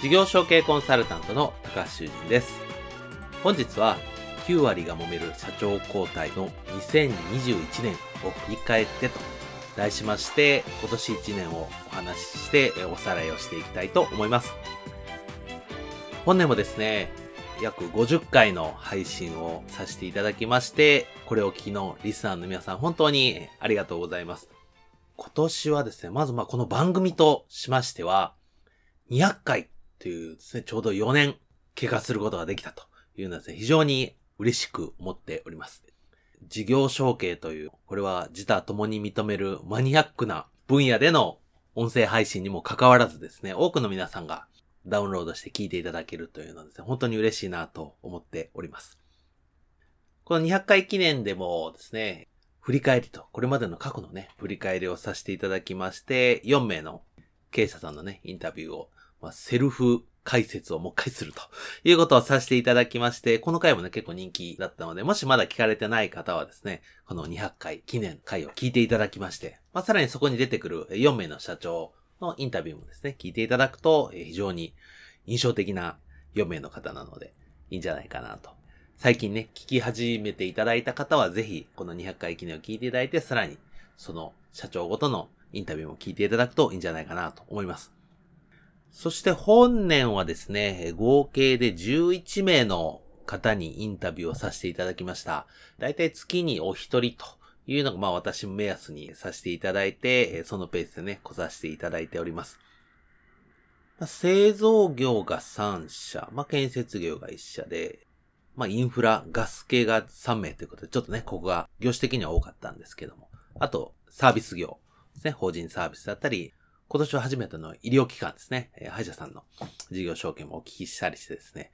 事業承継コンサルタントの高橋修人です。本日は9割が揉める社長交代の2021年を振り返ってと題しまして今年1年をお話ししておさらいをしていきたいと思います。本年もですね、約50回の配信をさせていただきまして、これを聞きのリスナーの皆さん本当にありがとうございます。今年はですね、まずまあこの番組としましては、200回というですね、ちょうど4年経過することができたというのはですね、非常に嬉しく思っております。事業承継という、これは自他共に認めるマニアックな分野での音声配信にも関わらずですね、多くの皆さんがダウンロードして聞いていただけるというのはですね、本当に嬉しいなと思っております。この200回記念でもですね、振り返りと、これまでの過去のね、振り返りをさせていただきまして、4名の経営者さんのね、インタビューをまあ、セルフ解説をもう一回するということをさせていただきまして、この回もね、結構人気だったので、もしまだ聞かれてない方はですね、この200回記念回を聞いていただきまして、まあ、さらにそこに出てくる4名の社長のインタビューもですね、聞いていただくと、非常に印象的な4名の方なので、いいんじゃないかなと。最近ね、聞き始めていただいた方は、ぜひ、この200回記念を聞いていただいて、さらに、その社長ごとのインタビューも聞いていただくといいんじゃないかなと思います。そして本年はですね、合計で11名の方にインタビューをさせていただきました。だいたい月にお一人というのが、まあ私も目安にさせていただいて、そのペースでね、来させていただいております。製造業が3社、まあ建設業が1社で、まあインフラ、ガス系が3名ということで、ちょっとね、ここが業種的には多かったんですけども。あと、サービス業ですね、法人サービスだったり、今年は初めての医療機関ですね、え、歯医者さんの事業証券もお聞きしたりしてですね、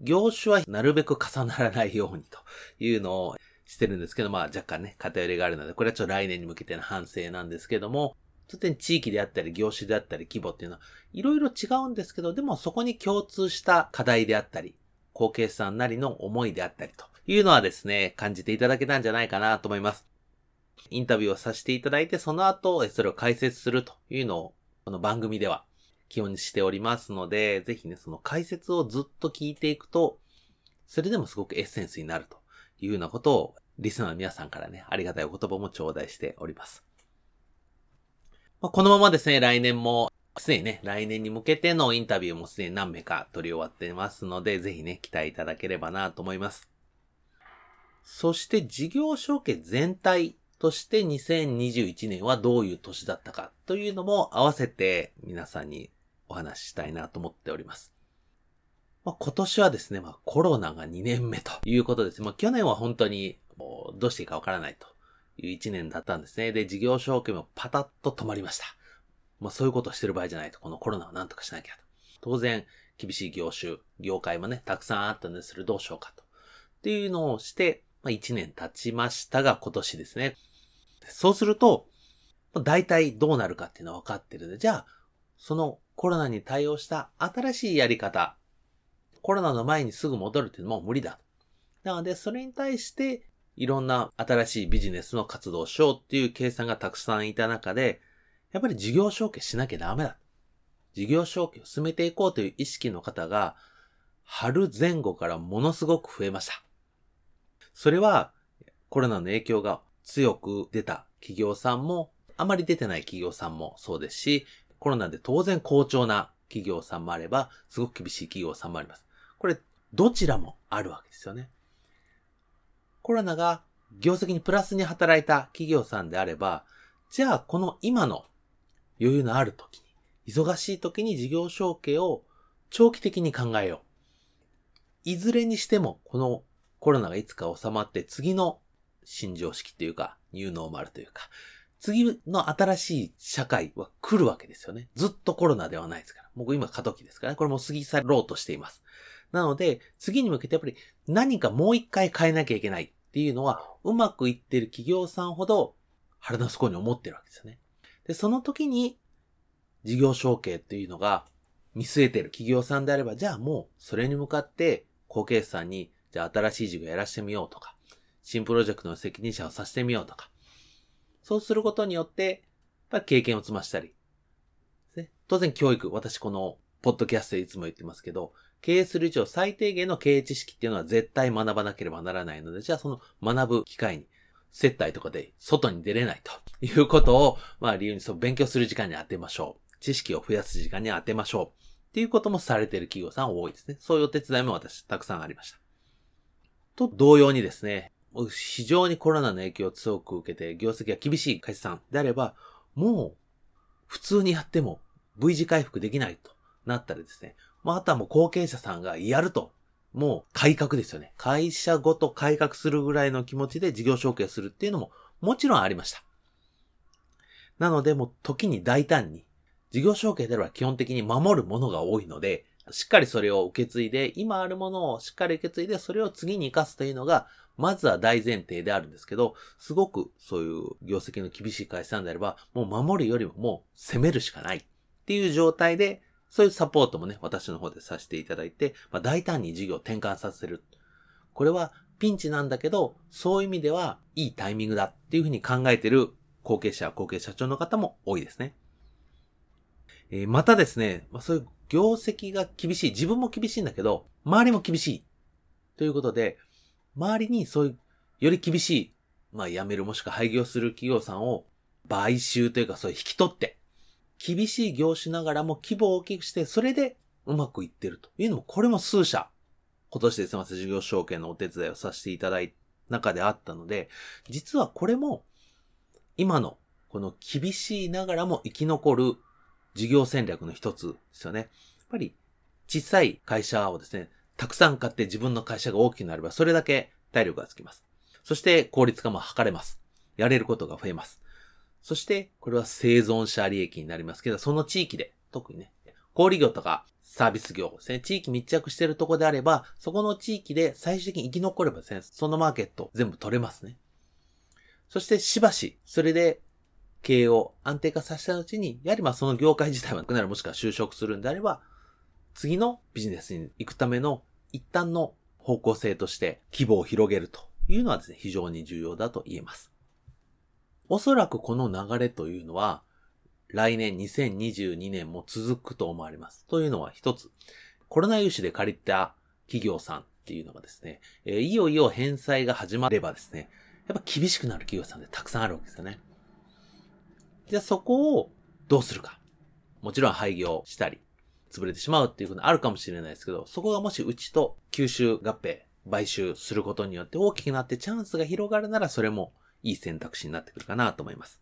業種はなるべく重ならないようにというのをしてるんですけど、まあ若干ね、偏りがあるので、これはちょっと来年に向けての反省なんですけども、当然地域であったり業種であったり規模っていうのは、いろいろ違うんですけど、でもそこに共通した課題であったり、後継者さんなりの思いであったりというのはですね、感じていただけたんじゃないかなと思います。インタビューをさせていただいて、その後、それを解説するというのを、この番組では基本にしておりますので、ぜひね、その解説をずっと聞いていくと、それでもすごくエッセンスになるというようなことを、リスナーの皆さんからね、ありがたいお言葉も頂戴しております。まあ、このままですね、来年も、すでにね、来年に向けてのインタビューもすでに何名か取り終わってますので、ぜひね、期待いただければなと思います。そして事業承継全体として2021年はどういう年だったかというのも合わせて皆さんにお話ししたいなと思っております。まあ、今年はですね、まあ、コロナが2年目ということです。まあ、去年は本当にどうしていいかわからないという1年だったんですね。で、事業承継もパタッと止まりました。まあ、そういうことをしてる場合じゃないと、このコロナを何とかしなきゃと。当然、厳しい業種、業界もね、たくさんあったんですけど、どうしようかと。っていうのをして、まあ、1年経ちましたが、今年ですね。そうすると、大体どうなるかっていうのは分かってるで、じゃあ、そのコロナに対応した新しいやり方、コロナの前にすぐ戻るっていうのも無理だ。なので、それに対して、いろんな新しいビジネスの活動をしようっていう計算がたくさんいた中で、やっぱり事業承継しなきゃダメだ。事業承継を進めていこうという意識の方が、春前後からものすごく増えました。それは、コロナの影響が強く出た企業さんも、あまり出てない企業さんもそうですし、コロナで当然好調な企業さんもあれば、すごく厳しい企業さんもあります。これ、どちらもあるわけですよね。コロナが業績にプラスに働いた企業さんであれば、じゃあこの今の余裕のある時に、忙しい時に事業承継を長期的に考えよう。いずれにしても、このコロナがいつか収まって次の新常識というか、ニューノーマルというか、次の新しい社会は来るわけですよね。ずっとコロナではないですから。僕今過渡期ですからね。これも過ぎ去ろうとしています。なので、次に向けてやっぱり何かもう一回変えなきゃいけないっていうのは、うまくいってる企業さんほど腹の底に思ってるわけですよね。で、その時に事業承継っていうのが見据えてる企業さんであれば、じゃあもうそれに向かって後継者さんに、じゃあ新しい事業やらしてみようとか、新プロジェクトの責任者をさせてみようとか、そうすることによって、やっぱり経験を積ましたり、ね、当然教育、私このポッドキャストでいつも言ってますけど、経営する以上最低限の経営知識っていうのは絶対学ばなければならないので、じゃあその学ぶ機会に、接待とかで外に出れないということを、まあ理由にそう勉強する時間に当てましょう。知識を増やす時間に当てましょう。っていうこともされている企業さん多いですね。そういうお手伝いも私たくさんありました。と同様にですね、非常にコロナの影響を強く受けて業績が厳しい会社さんであれば、もう普通にやっても V 字回復できないとなったらですね、まあ、あとはもう後継者さんがやると、もう改革ですよね。会社ごと改革するぐらいの気持ちで事業承継するっていうのももちろんありました。なので、もう時に大胆に、事業承継であれば基本的に守るものが多いので、しっかりそれを受け継いで、今あるものをしっかり受け継いで、それを次に活かすというのが、まずは大前提であるんですけど、すごくそういう業績の厳しい会社さんであれば、もう守るよりももう攻めるしかないっていう状態で、そういうサポートもね、私の方でさせていただいて、まあ、大胆に事業を転換させる。これはピンチなんだけど、そういう意味ではいいタイミングだっていうふうに考えてる後継者、後継社長の方も多いですね。えー、またですね、まあ、そういう業績が厳しい、自分も厳しいんだけど、周りも厳しい。ということで、周りにそういう、より厳しい、まあ辞めるもしくは廃業する企業さんを買収というかそういう引き取って、厳しい業種ながらも規模を大きくして、それでうまくいってるというのも、これも数社、今年ですません事業承継のお手伝いをさせていただいた中であったので、実はこれも、今のこの厳しいながらも生き残る事業戦略の一つですよね。やっぱり小さい会社をですね、たくさん買って自分の会社が大きくなれば、それだけ体力がつきます。そして効率化も図れます。やれることが増えます。そして、これは生存者利益になりますけど、その地域で、特にね、小売業とかサービス業ですね、地域密着しているとこであれば、そこの地域で最終的に生き残ればですね、そのマーケット全部取れますね。そしてしばし、それで経営を安定化させた後に、やはりまあその業界自体はなくなるもしくは就職するんであれば、次のビジネスに行くための一旦の方向性として規模を広げるというのはですね、非常に重要だと言えます。おそらくこの流れというのは、来年2022年も続くと思われます。というのは一つ、コロナ融資で借りた企業さんっていうのがですね、えー、いよいよ返済が始まればですね、やっぱ厳しくなる企業さんでたくさんあるわけですよね。じゃあそこをどうするか。もちろん廃業したり、潰れてしまうっていうことあるかもしれないですけど、そこがもしうちと吸収合併、買収することによって大きくなってチャンスが広がるならそれもいい選択肢になってくるかなと思います。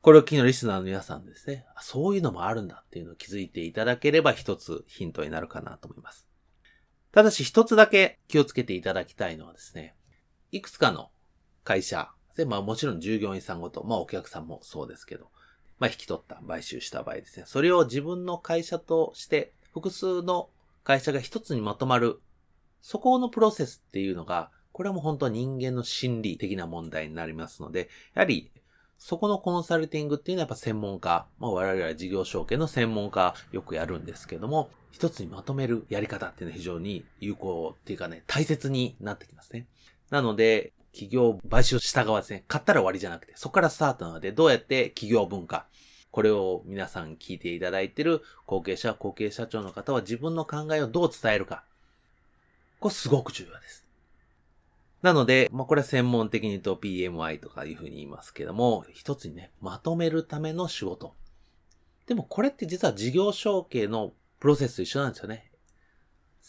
これを機のリスナーの皆さんですね、そういうのもあるんだっていうのを気づいていただければ一つヒントになるかなと思います。ただし一つだけ気をつけていただきたいのはですね、いくつかの会社、で、まあもちろん従業員さんごと、まあお客さんもそうですけど、まあ引き取った、買収した場合ですね。それを自分の会社として複数の会社が一つにまとまる、そこのプロセスっていうのが、これはもう本当は人間の心理的な問題になりますので、やはりそこのコンサルティングっていうのはやっぱ専門家、まあ我々は事業承継の専門家よくやるんですけども、一つにまとめるやり方っていうのは非常に有効っていうかね、大切になってきますね。なので、企業買収した側ですね。買ったら終わりじゃなくて、そこからスタートなので、どうやって企業文化、これを皆さん聞いていただいている後継者、後継社長の方は自分の考えをどう伝えるか。これすごく重要です。なので、まあ、これは専門的に言うと PMI とかいうふうに言いますけども、一つにね、まとめるための仕事。でもこれって実は事業承継のプロセスと一緒なんですよね。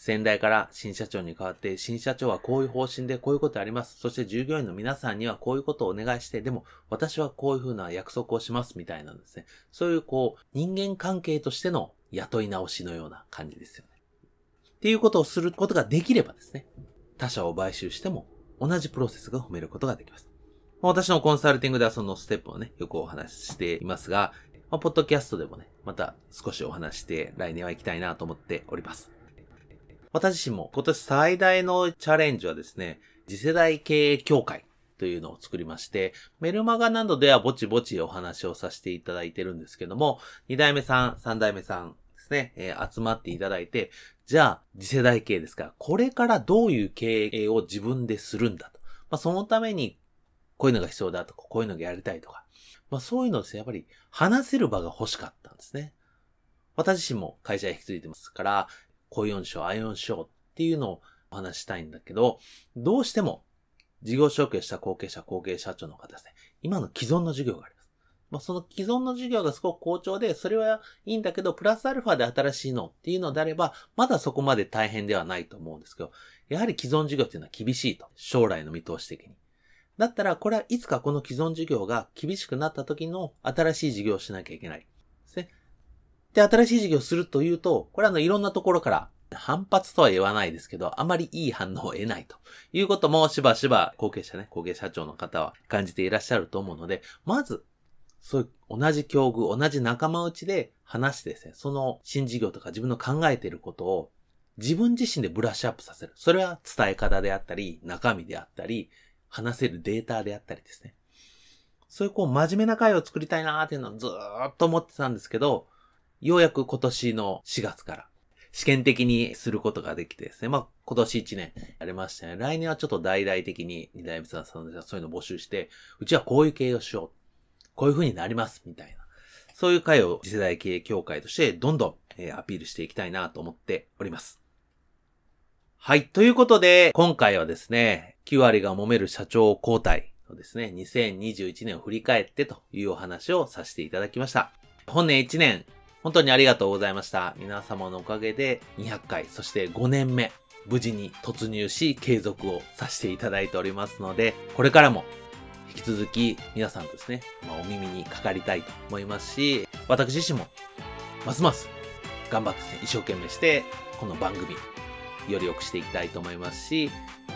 先代から新社長に代わって、新社長はこういう方針でこういうことあります。そして従業員の皆さんにはこういうことをお願いして、でも私はこういうふうな約束をしますみたいなんですね。そういうこう、人間関係としての雇い直しのような感じですよね。っていうことをすることができればですね、他社を買収しても同じプロセスが褒めることができます。私のコンサルティングではそのステップをね、よくお話ししていますが、ま、ポッドキャストでもね、また少しお話して来年は行きたいなと思っております。私自身も今年最大のチャレンジはですね、次世代経営協会というのを作りまして、メルマガなどではぼちぼちお話をさせていただいてるんですけども、2代目さん、3代目さんですね、えー、集まっていただいて、じゃあ次世代経営ですから、これからどういう経営を自分でするんだと。まあ、そのためにこういうのが必要だとか、こういうのがやりたいとか、まあそういうのですね、やっぱり話せる場が欲しかったんですね。私自身も会社に引き継いでますから、こういう章、ああいう章っていうのをお話したいんだけど、どうしても事業承継した後継者、後継社長の方ですね、今の既存の事業があります。まあ、その既存の事業がすごく好調で、それはいいんだけど、プラスアルファで新しいのっていうのであれば、まだそこまで大変ではないと思うんですけど、やはり既存事業っていうのは厳しいと。将来の見通し的に。だったら、これはいつかこの既存事業が厳しくなった時の新しい事業をしなきゃいけない。で。新しい事業をするというと、これはあの、いろんなところから反発とは言わないですけど、あまりいい反応を得ないということもしばしば後継者ね、後継社長の方は感じていらっしゃると思うので、まず、そういう同じ境遇、同じ仲間内で話してですね、その新事業とか自分の考えていることを自分自身でブラッシュアップさせる。それは伝え方であったり、中身であったり、話せるデータであったりですね。そういうこう真面目な会を作りたいなーっていうのはずーっと思ってたんですけど、ようやく今年の4月から試験的にすることができてですね。まあ今年1年やりましたね。来年はちょっと大々的に二代目さんそういうの募集して、うちはこういう経営をしよう。こういう風になります。みたいな。そういう会を次世代経営協会としてどんどん、えアピールしていきたいなと思っております。はい。ということで、今回はですね、9割が揉める社長交代のですね、2021年を振り返ってというお話をさせていただきました。本年1年、本当にありがとうございました。皆様のおかげで200回、そして5年目、無事に突入し、継続をさせていただいておりますので、これからも引き続き皆さんとですね、まあ、お耳にかかりたいと思いますし、私自身もますます頑張ってね、一生懸命して、この番組、より良くしていきたいと思いますし、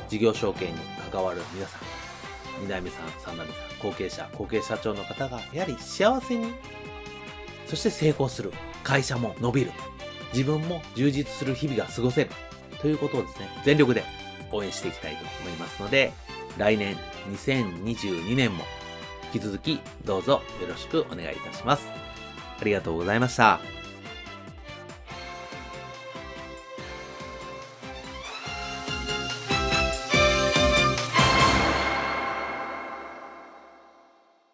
事業承継に関わる皆さん、2代目さん、3代目さん、後継者、後継社長の方が、やはり幸せに、そして成功する。会社も伸びる。自分も充実する日々が過ごせる。ということをですね、全力で応援していきたいと思いますので、来年2022年も引き続きどうぞよろしくお願いいたします。ありがとうございました。